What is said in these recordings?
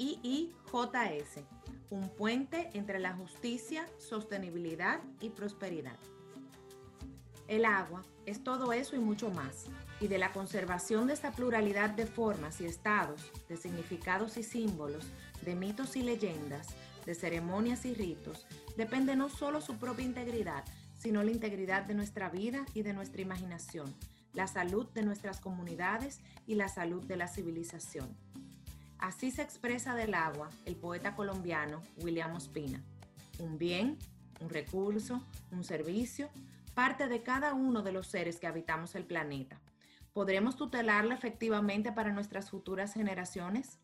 IIJS, un puente entre la justicia, sostenibilidad y prosperidad. El agua es todo eso y mucho más, y de la conservación de esta pluralidad de formas y estados, de significados y símbolos, de mitos y leyendas, de ceremonias y ritos, depende no solo su propia integridad, sino la integridad de nuestra vida y de nuestra imaginación, la salud de nuestras comunidades y la salud de la civilización. Así se expresa del agua el poeta colombiano William Ospina. Un bien, un recurso, un servicio, parte de cada uno de los seres que habitamos el planeta. ¿Podremos tutelarla efectivamente para nuestras futuras generaciones?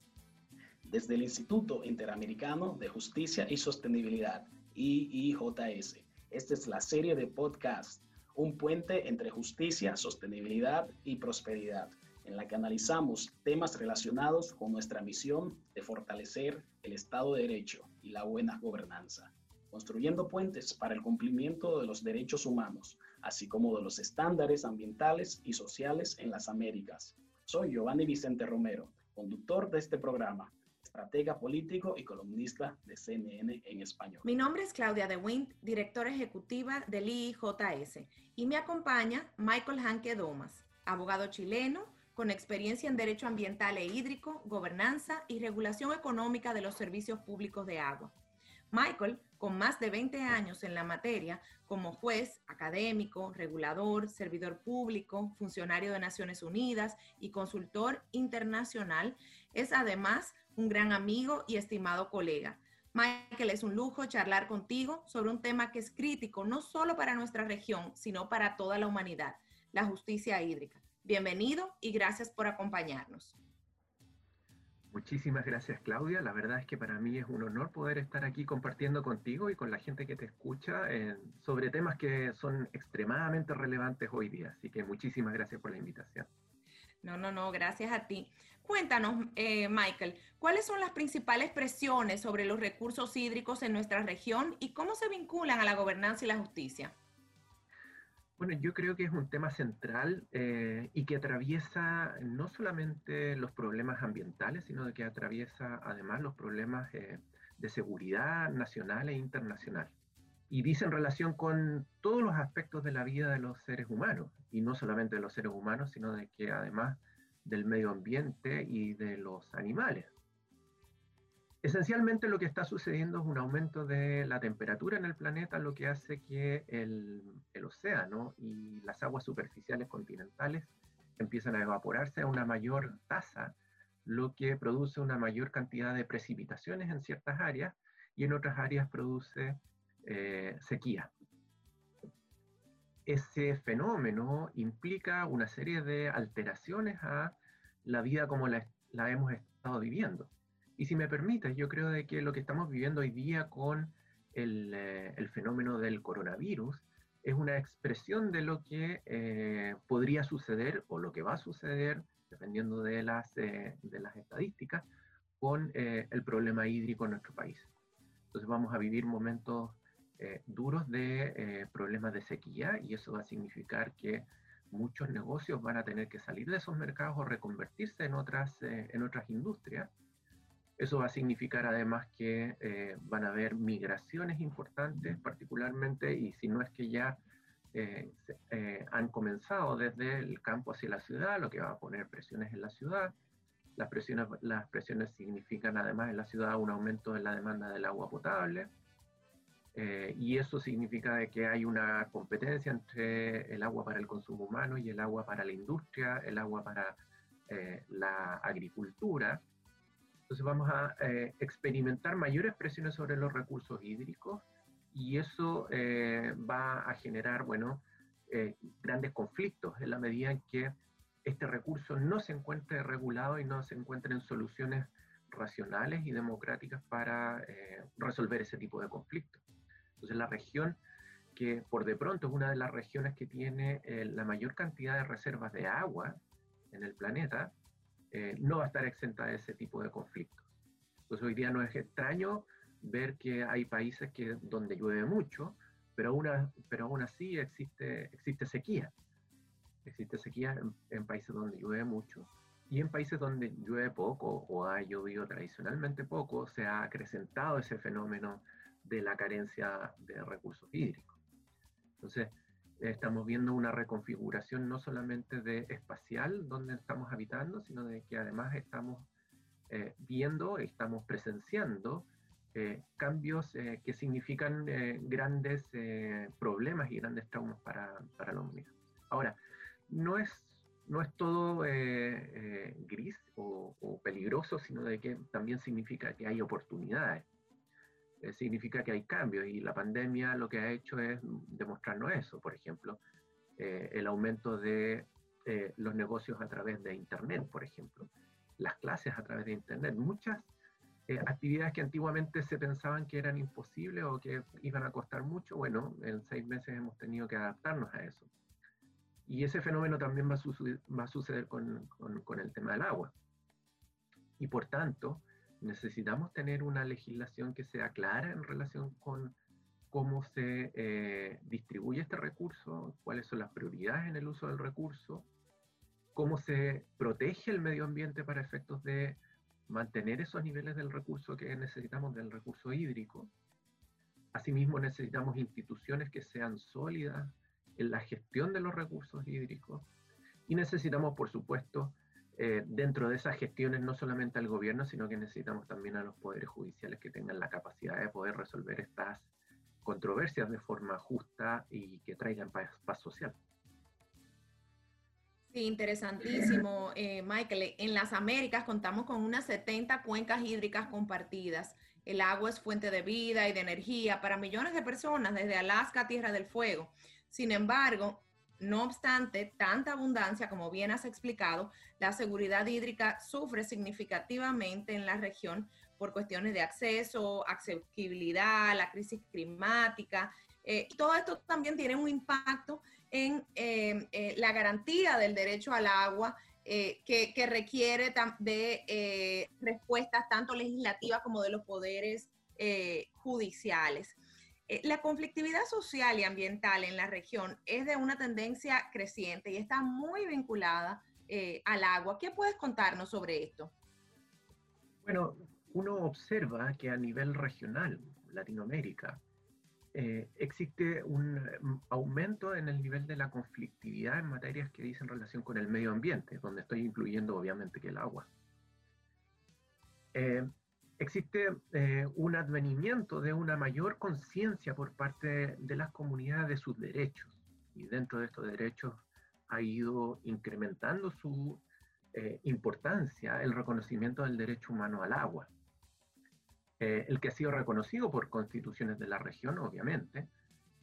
Desde el Instituto Interamericano de Justicia y Sostenibilidad, IIJS, esta es la serie de podcast, un puente entre justicia, sostenibilidad y prosperidad, en la que analizamos temas relacionados con nuestra misión de fortalecer el Estado de Derecho y la buena gobernanza construyendo puentes para el cumplimiento de los derechos humanos, así como de los estándares ambientales y sociales en las Américas. Soy Giovanni Vicente Romero, conductor de este programa, estratega político y columnista de CNN en español. Mi nombre es Claudia De Wind, directora ejecutiva del IIJS, y me acompaña Michael Hanke Domas, abogado chileno con experiencia en derecho ambiental e hídrico, gobernanza y regulación económica de los servicios públicos de agua. Michael, con más de 20 años en la materia, como juez, académico, regulador, servidor público, funcionario de Naciones Unidas y consultor internacional, es además un gran amigo y estimado colega. Michael, es un lujo charlar contigo sobre un tema que es crítico no solo para nuestra región, sino para toda la humanidad, la justicia hídrica. Bienvenido y gracias por acompañarnos. Muchísimas gracias Claudia, la verdad es que para mí es un honor poder estar aquí compartiendo contigo y con la gente que te escucha sobre temas que son extremadamente relevantes hoy día, así que muchísimas gracias por la invitación. No, no, no, gracias a ti. Cuéntanos, eh, Michael, ¿cuáles son las principales presiones sobre los recursos hídricos en nuestra región y cómo se vinculan a la gobernanza y la justicia? Bueno, yo creo que es un tema central eh, y que atraviesa no solamente los problemas ambientales, sino que atraviesa además los problemas eh, de seguridad nacional e internacional. Y dice en relación con todos los aspectos de la vida de los seres humanos, y no solamente de los seres humanos, sino de que además del medio ambiente y de los animales. Esencialmente lo que está sucediendo es un aumento de la temperatura en el planeta, lo que hace que el, océano y las aguas superficiales continentales empiezan a evaporarse a una mayor tasa, lo que produce una mayor cantidad de precipitaciones en ciertas áreas y en otras áreas produce eh, sequía. Ese fenómeno implica una serie de alteraciones a la vida como la hemos estado viviendo. Y si me permites, yo creo de que lo que estamos viviendo hoy día con el, eh, el fenómeno del coronavirus es una expresión de lo que eh, podría suceder o lo que va a suceder, dependiendo de las, eh, de las estadísticas, con el problema hídrico en nuestro país. Entonces vamos a vivir momentos duros de problemas de sequía y eso va a significar que muchos negocios van a tener que salir de esos mercados o reconvertirse en otras, en otras industrias eso va a significar además que eh, van a haber migraciones importantes, particularmente, y si no es que ya eh, eh, han comenzado desde el campo hacia la ciudad, lo que va a poner presiones en la ciudad. Las presiones, las presiones significan además en la ciudad un aumento en la demanda del agua potable. y eso significa de que hay una competencia entre el agua para el consumo humano y el agua para la industria, el agua para la agricultura. Entonces vamos a eh, experimentar mayores presiones sobre los recursos hídricos y eso eh, va a generar, bueno, eh, grandes conflictos en la medida en que este recurso no se encuentre regulado y no se encuentren soluciones racionales y democráticas para resolver ese tipo de conflictos. Entonces la región que por de pronto es una de las regiones que tiene la mayor cantidad de reservas de agua en el planeta, eh, no va a estar exenta de ese tipo de conflictos. Pues hoy día no es extraño ver que hay países que, donde llueve mucho, pero, una, aún así existe, existe sequía. Existe sequía en, países donde llueve mucho. Y en países donde llueve poco o ha llovido tradicionalmente poco, se ha acrecentado ese fenómeno de la carencia de recursos hídricos. Entonces, estamos viendo una reconfiguración no solamente de espacial donde estamos habitando, sino de que además estamos eh, viendo, estamos presenciando eh, cambios eh, que significan grandes problemas y grandes traumas para, para, la humanidad. Ahora, no es, no es todo gris o, o, peligroso, sino de que también significa que hay oportunidades. Significa que hay cambios y la pandemia lo que ha hecho es demostrarnos eso. Por ejemplo, el aumento de los negocios a través de Internet, por ejemplo las clases a través de Internet. Muchas eh, actividades que antiguamente se pensaban que eran imposibles o que iban a costar mucho, bueno, en seis meses hemos tenido que adaptarnos a eso. Y ese fenómeno también va a, suceder, con, el tema del agua. Y por tanto, necesitamos tener una legislación que sea clara en relación con cómo se eh, distribuye este recurso, cuáles son las prioridades en el uso del recurso, cómo se protege el medio ambiente para efectos de mantener esos niveles del recurso que necesitamos, del recurso hídrico. Asimismo, necesitamos instituciones que sean sólidas en la gestión de los recursos hídricos y necesitamos, por supuesto, eh, dentro de esas gestiones no solamente al gobierno, sino que necesitamos también a los poderes judiciales que tengan la capacidad de poder resolver estas controversias de forma justa y que traigan paz social. Sí, interesantísimo, eh, Michael. En las Américas contamos con unas 70 cuencas hídricas compartidas. El agua es fuente de vida y de energía para millones de personas desde Alaska a Tierra del Fuego. Sin embargo, no obstante tanta abundancia, como bien has explicado, la seguridad hídrica sufre significativamente en la región por cuestiones de acceso, accesibilidad, la crisis climática. Eh, todo esto también tiene un impacto en eh, eh, la garantía del derecho al agua que, requiere de respuestas tanto legislativas como de los poderes judiciales. La conflictividad social y ambiental en la región es de una tendencia creciente y está muy vinculada al agua. ¿Qué puedes contarnos sobre esto? Bueno, uno observa que a nivel regional, Latinoamérica, eh, existe un mm, aumento en el nivel de la conflictividad en materias que dicen relación con el medio ambiente, donde estoy incluyendo obviamente que el agua. Eh, existe eh, un advenimiento de una mayor conciencia por parte de las comunidades de sus derechos, y dentro de estos derechos ha ido incrementando su importancia el reconocimiento del derecho humano al agua. Eh, el que ha sido reconocido por constituciones de la región, obviamente,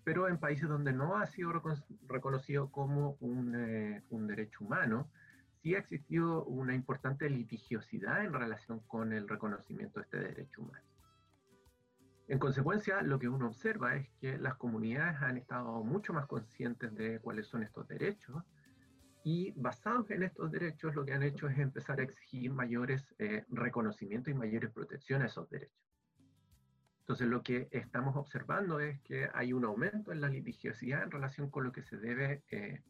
pero en países donde no ha sido reconocido como eh, un, derecho humano, sí ha existido una importante litigiosidad en relación con el reconocimiento de este derecho humano. En consecuencia, lo que uno observa es que las comunidades han estado mucho más conscientes de cuáles son estos derechos y basados en estos derechos lo que han hecho es empezar a exigir mayores eh, reconocimientos y mayores protecciones a esos derechos. Entonces lo que estamos observando es que hay un aumento en la litigiosidad en relación con lo que se debe eh,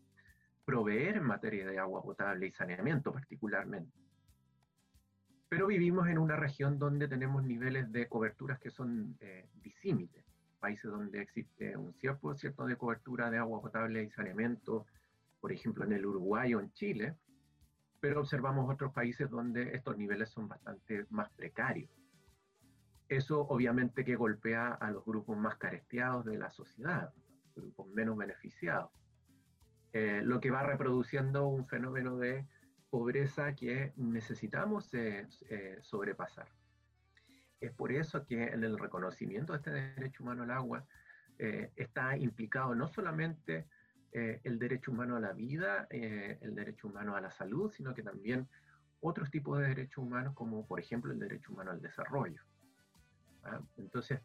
proveer en materia de agua potable y saneamiento particularmente. Pero vivimos en una región donde tenemos niveles de coberturas que son eh, disímiles. Países donde existe un cierto, cierto de cobertura de agua potable y saneamiento, por ejemplo en el Uruguay o en Chile, pero observamos otros países donde estos niveles son bastante más precarios. Eso obviamente que golpea a los grupos más caresteados de la sociedad, grupos menos beneficiados, eh, lo que va reproduciendo un fenómeno de pobreza que necesitamos eh, eh, sobrepasar. Es por eso que en el reconocimiento de este derecho humano al agua está implicado no solamente el derecho humano a la vida, el derecho humano a la salud, sino que también otros tipos de derechos humanos como por ejemplo el derecho humano al desarrollo. ¿ah? Entonces,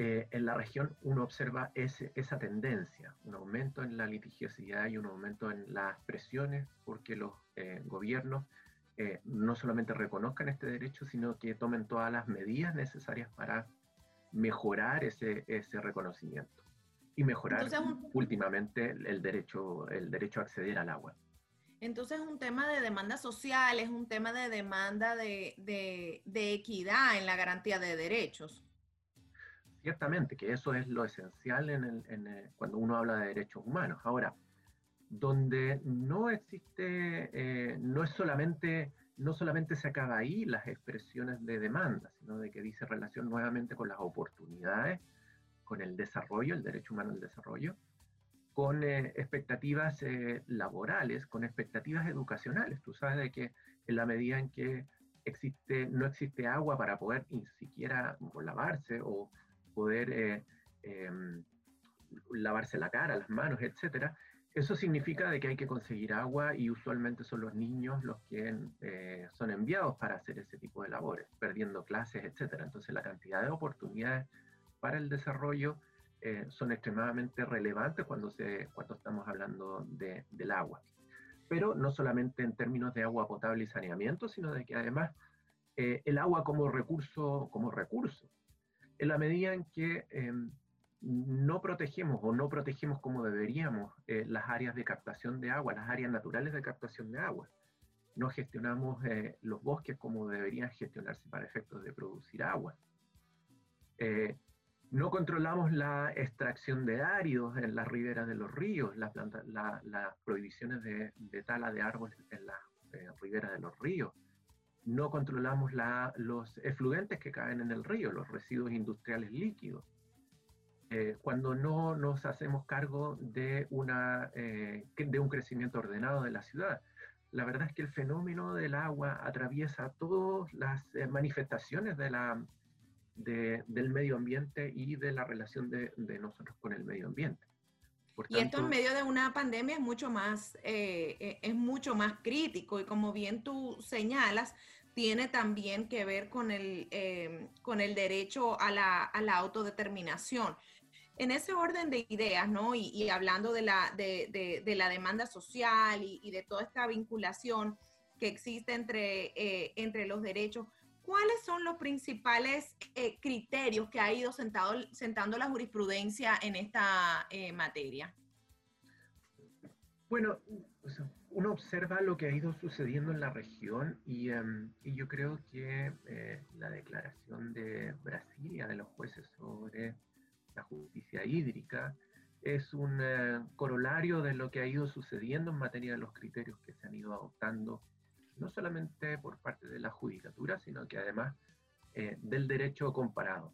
eh, en la región uno observa ese, esa tendencia, un aumento en la litigiosidad y un aumento en las presiones porque los eh, gobiernos eh, no solamente reconozcan este derecho, sino que tomen todas las medidas necesarias para mejorar ese, ese reconocimiento y mejorar últimamente el derecho, el derecho a acceder al agua. Entonces es un tema de demanda social, es un tema de demanda de, equidad en la garantía de derechos. Ciertamente, que eso es lo esencial en cuando uno habla de derechos humanos. Ahora, donde no existe, eh, no es solamente, no solamente se acaba ahí las expresiones de demanda, sino de que dice relación nuevamente con las oportunidades, con el desarrollo, el derecho humano al desarrollo, con eh, expectativas eh, laborales, con expectativas educacionales. Tú sabes de que en la medida en que existe, no existe agua para poder ni siquiera lavarse o poder em, lavarse la cara, las manos, etcétera, eso significa de que hay que conseguir agua y usualmente son los niños los que eh, son enviados para hacer ese tipo de labores, perdiendo clases, etc. Entonces la cantidad de oportunidades para el desarrollo eh, son extremadamente relevantes cuando, se, cuando estamos hablando de, del agua. Pero no solamente en términos de agua potable y saneamiento, sino de que además eh, el agua como recurso, como recurso, en la medida en que em, no protegemos o no protegemos como deberíamos eh, las áreas de captación de agua, las áreas naturales de captación de agua. No gestionamos eh, los bosques como deberían gestionarse para efectos de producir agua. Eh, no controlamos la extracción de áridos en las riberas de los ríos, las prohibiciones de, tala de árboles en las riberas de los ríos. No controlamos los efluentes que caen en el río, los residuos industriales líquidos eh, cuando no nos hacemos cargo de, una, eh, de un crecimiento ordenado de la ciudad. La verdad es que el fenómeno del agua atraviesa todas las eh, manifestaciones de la, del medio ambiente y de la relación de, nosotros con el medio ambiente. y esto en medio de una pandemia es mucho más, es mucho más crítico y como bien tú señalas, tiene también que ver con el, con el derecho a la, a la autodeterminación en ese orden de ideas, ¿no? Y, hablando de la, de, la demanda social y, de toda esta vinculación que existe entre, eh, entre los derechos, ¿cuáles son los principales eh, criterios que ha ido sentado, sentando la jurisprudencia en esta eh, materia? Bueno, uno observa lo que ha ido sucediendo en la región y, em, yo creo que la declaración de Brasilia de los jueces sobre la justicia hídrica, es un eh, corolario de lo que ha ido sucediendo en materia de los criterios que se han ido adoptando, no solamente por parte de la judicatura, sino que además eh, del derecho comparado.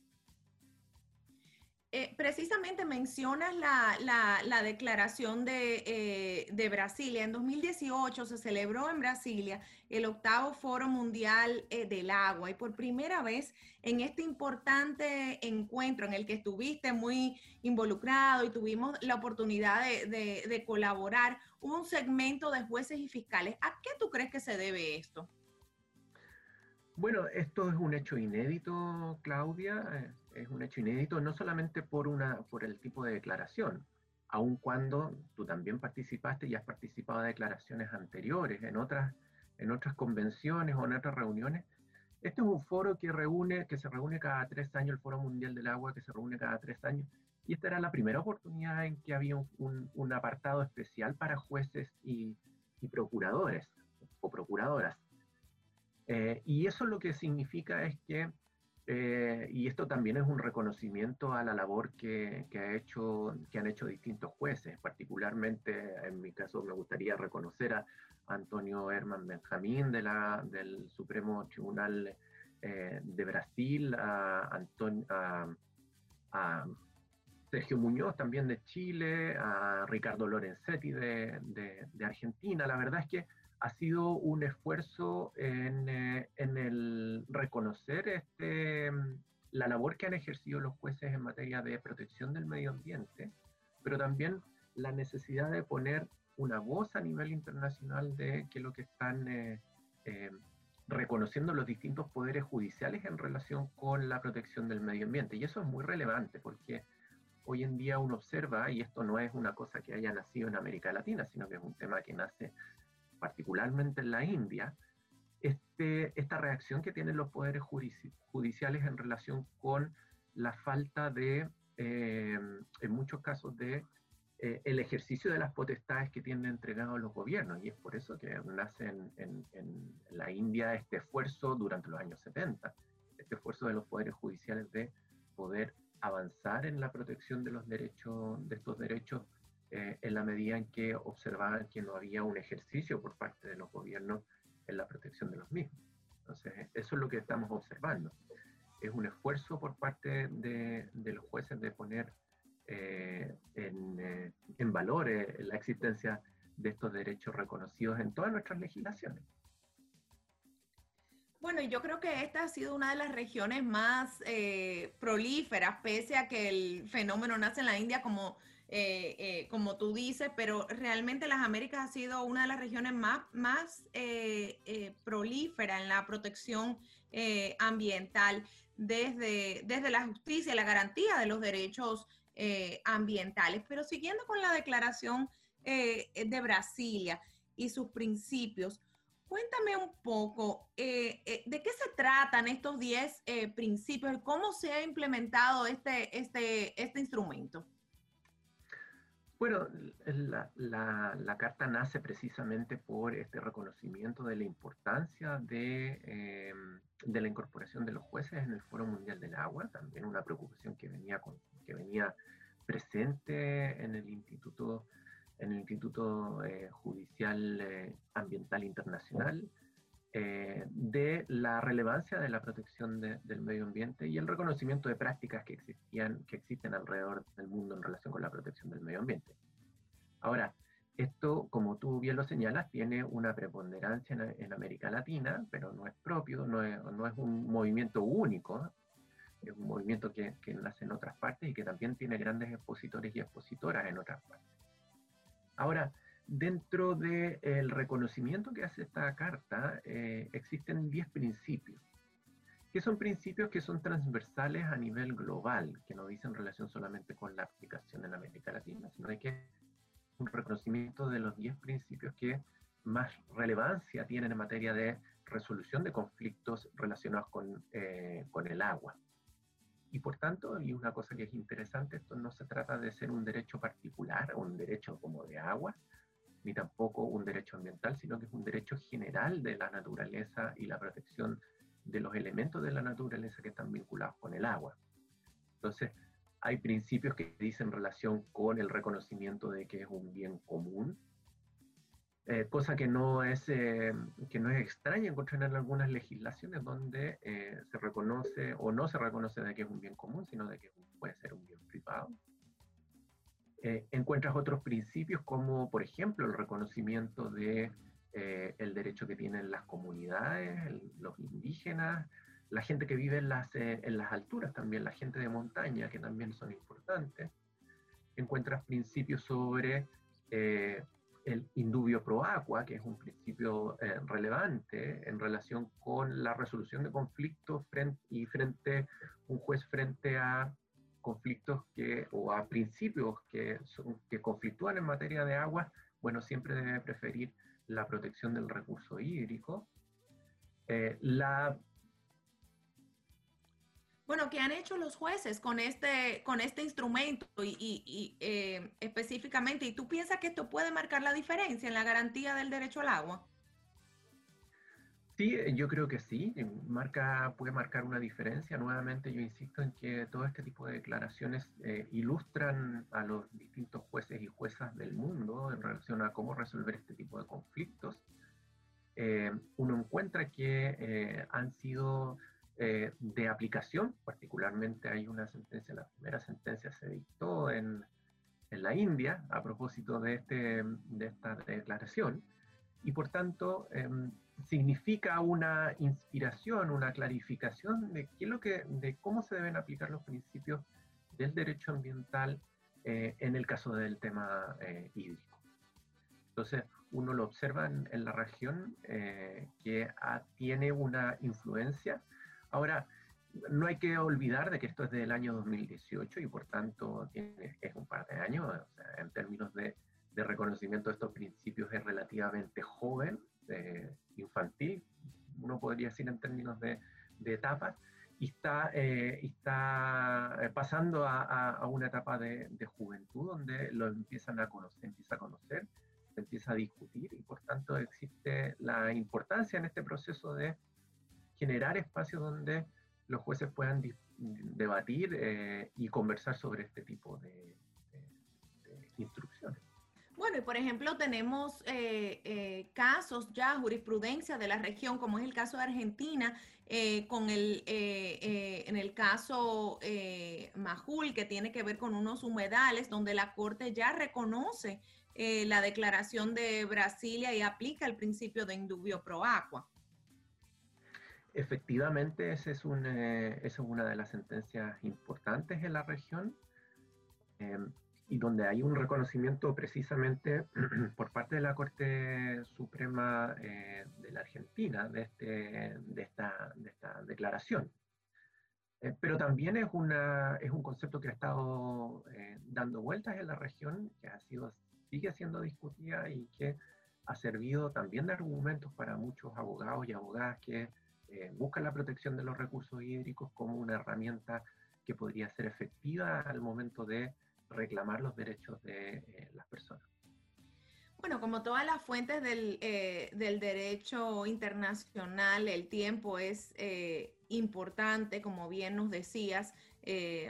Eh, precisamente mencionas la, declaración de, eh, de, Brasilia. En 2018 se celebró en Brasilia el octavo Foro Mundial eh, del Agua y por primera vez en este importante encuentro en el que estuviste muy involucrado y tuvimos la oportunidad de, colaborar, un segmento de jueces y fiscales. ¿A qué tú crees que se debe esto? Bueno, esto es un hecho inédito, Claudia es un hecho inédito, no solamente por, una, por el tipo de declaración, aun cuando tú también participaste y has participado de declaraciones anteriores en otras, en otras convenciones o en otras reuniones. Este es un foro que, reúne, que se reúne cada tres años, el Foro Mundial del Agua, que se reúne cada tres años, y esta era la primera oportunidad en que había un, apartado especial para jueces y, y procuradores o procuradoras. Eh, y eso lo que significa es que eh, y esto también es un reconocimiento a la labor que, que, ha hecho, que han hecho distintos jueces. Particularmente, en mi caso, me gustaría reconocer a Antonio Herman Benjamín de la, del Supremo Tribunal eh, de Brasil, a, Sergio Muñoz también de Chile, a Ricardo Lorenzetti de, de, de Argentina. La verdad es que ha sido un esfuerzo en, eh, el reconocer este, mm, la labor que han ejercido los jueces en materia de protección del medio ambiente, pero también la necesidad de poner una voz a nivel internacional de que lo que están eh, eh, reconociendo los distintos poderes judiciales en relación con la protección del medio ambiente. Y eso es muy relevante porque hoy en día uno observa, y esto no es una cosa que haya nacido en América Latina, sino que es un tema que nace particularmente en la India, este, esta reacción que tienen los poderes judiciales en relación con la falta de, eh, en muchos casos, de eh, el ejercicio de las potestades que tienen entregados los gobiernos. Y es por eso que nace en, la India este esfuerzo durante los años 70, este esfuerzo de los poderes judiciales de poder avanzar en la protección de los derechos, de estos derechos, eh, en la medida en que observaban que no había un ejercicio por parte de los gobiernos en la protección de los mismos. Entonces, eso es lo que estamos observando. Es un esfuerzo por parte de, de los jueces de poner eh, en, eh, en, valor eh, la existencia de estos derechos reconocidos en todas nuestras legislaciones. Bueno, yo creo que esta ha sido una de las regiones más prolíferas, pese a que el fenómeno nace en la India como, como tú dices, pero realmente las Américas ha sido una de las regiones más, más prolíferas en la protección ambiental desde, desde la justicia la garantía de los derechos eh, ambientales. Pero siguiendo con la declaración eh, de Brasilia y sus principios, cuéntame un poco eh, de qué se tratan estos 10 principios, cómo se ha implementado este, este, este instrumento. Bueno, la, carta nace precisamente por este reconocimiento de la importancia de, de, la incorporación de los jueces en el Foro Mundial del Agua, también una preocupación que venía con, que venía presente en el Instituto, en el Instituto eh, Judicial eh, Ambiental Internacional, eh, de la relevancia de la protección del medio ambiente y el reconocimiento de prácticas que, existían, que existen alrededor del mundo en relación con la protección del medio ambiente. Ahora, esto, como tú bien lo señalas, tiene una preponderancia en, en América Latina, pero no es propio, no es, no es un movimiento único es un movimiento que, que, nace en otras partes y que también tiene grandes expositores y expositoras en otras partes. Ahora, dentro del reconocimiento que hace esta carta, eh, existen 10 principios, que son principios que son transversales a nivel global, que no dicen relación solamente con la aplicación en América Latina, sino de que un reconocimiento de los 10 principios que más relevancia tienen en materia de resolución de conflictos relacionados con, eh, con el agua. Y por tanto, y una cosa que es interesante, esto no se trata de ser un derecho particular, un derecho como de agua, ni tampoco un derecho ambiental, sino que es un derecho general de la naturaleza y la protección de los elementos de la naturaleza que están vinculados con el agua. Entonces, hay principios que dicen relación con el reconocimiento de que es un bien común, eh, cosa que no, es, eh, que no es extraña encontrar en algunas legislaciones donde eh, se reconoce o no se reconoce de que es un bien común, sino de que puede ser un bien privado. Encuentras otros principios como, por ejemplo, el reconocimiento de el derecho que tienen las comunidades, los indígenas, la gente que vive en las, en las alturas también, la gente de montaña, que también son importantes. Encuentras principios sobre el indubio pro aqua, que es un principio eh, relevante en relación con la resolución de conflictos frente, y frente un juez frente a conflictos que, o a principios que, que conflictúan en materia de agua, bueno, siempre debe preferir la protección del recurso hídrico. Eh, la bueno, ¿qué han hecho los jueces con este, con este instrumento y, eh, específicamente? ¿Y tú piensas que esto puede marcar la diferencia en la garantía del derecho al agua? Sí, yo creo que sí, marca, puede marcar una diferencia. Nuevamente yo insisto en que todo este tipo de declaraciones eh, ilustran a los distintos jueces y juezas del mundo en relación a cómo resolver este tipo de conflictos. Eh, uno encuentra que han sido eh, de aplicación, particularmente hay una sentencia, la primera sentencia se dictó en, en la India a propósito de, este, de esta declaración, y por tanto em, significa una inspiración, una clarificación de, qué lo que, de cómo se deben aplicar los principios del derecho ambiental eh, en el caso del tema eh, hídrico. Entonces, uno lo observa en, la región que tiene una influencia Ahora, no hay que olvidar de que esto es del año 2018 y por tanto tiene, es un par de años, en términos de, reconocimiento de estos principios es relativamente joven, infantil, uno podría decir en términos de, etapas, y está, eh, eh, pasando a, una etapa de, de, juventud donde lo empiezan a conocer, empieza a conocer, empieza a discutir y por tanto existe la importancia en este proceso de generar espacios donde los jueces puedan debatir eh, y conversar sobre este tipo de, de instrucciones. Bueno, y por ejemplo tenemos eh, eh, casos ya, jurisprudencia de la región, como es el caso de Argentina, eh, con el, en el caso Majul, que tiene que ver con unos humedales, donde la Corte ya reconoce la declaración de Brasilia y aplica el principio de indubio pro aqua. Efectivamente, ese es esa es una de las sentencias importantes en la región. Y donde hay un reconocimiento precisamente por parte de la Corte Suprema eh, de la Argentina de, este, de, esta, de esta declaración. Eh, pero también es, una, es un concepto que ha estado eh, dando vueltas en la región, que ha sido, sigue siendo discutida y que ha servido también de argumentos para muchos abogados y abogadas que buscan la protección de los recursos hídricos como una herramienta que podría ser efectiva al momento de reclamar los derechos de eh, las personas. Bueno, como todas las fuentes del, eh, derecho internacional, el tiempo es eh, importante, como bien nos decías,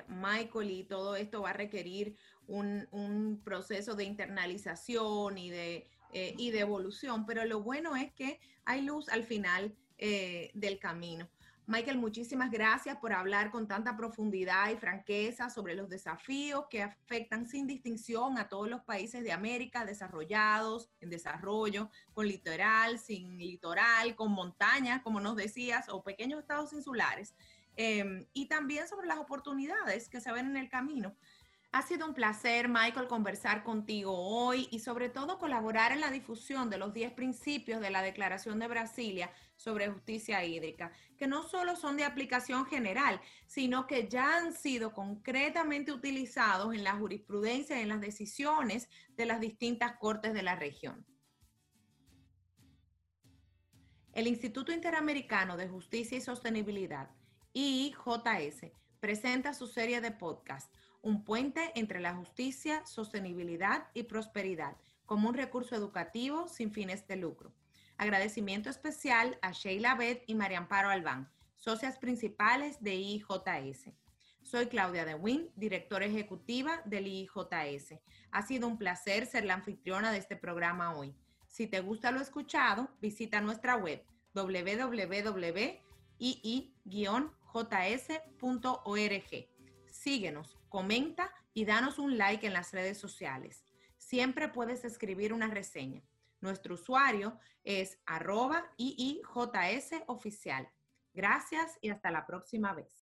Michael, y todo esto va a requerir un, proceso de internalización y de, y de evolución, pero lo bueno es que hay luz al final del camino. Michael, muchísimas gracias por hablar con tanta profundidad y franqueza sobre los desafíos que afectan sin distinción a todos los países de América desarrollados, en desarrollo, con litoral, sin litoral, con montañas, como nos decías, o pequeños estados insulares. Em, y también sobre las oportunidades que se ven en el camino. Ha sido un placer, Michael, conversar contigo hoy y sobre todo colaborar en la difusión de los 10 principios de la Declaración de Brasilia sobre justicia hídrica, que no solo son de aplicación general, sino que ya han sido concretamente utilizados en la jurisprudencia y en las decisiones de las distintas cortes de la región. El Instituto Interamericano de Justicia y Sostenibilidad, IIJS, presenta su serie de podcasts un puente entre la justicia, sostenibilidad y prosperidad, como un recurso educativo sin fines de lucro. Agradecimiento especial a Sheila Beth y María Amparo Albán, socias principales de IJS. Soy Claudia DeWin, directora ejecutiva del IJS. Ha sido un placer ser la anfitriona de este programa hoy. Si te gusta lo escuchado, visita nuestra web www.ii-js.org. Síguenos comenta y danos un like en las redes sociales. Siempre puedes escribir una reseña. Nuestro usuario es arroba IIJS oficial. Gracias y hasta la próxima vez.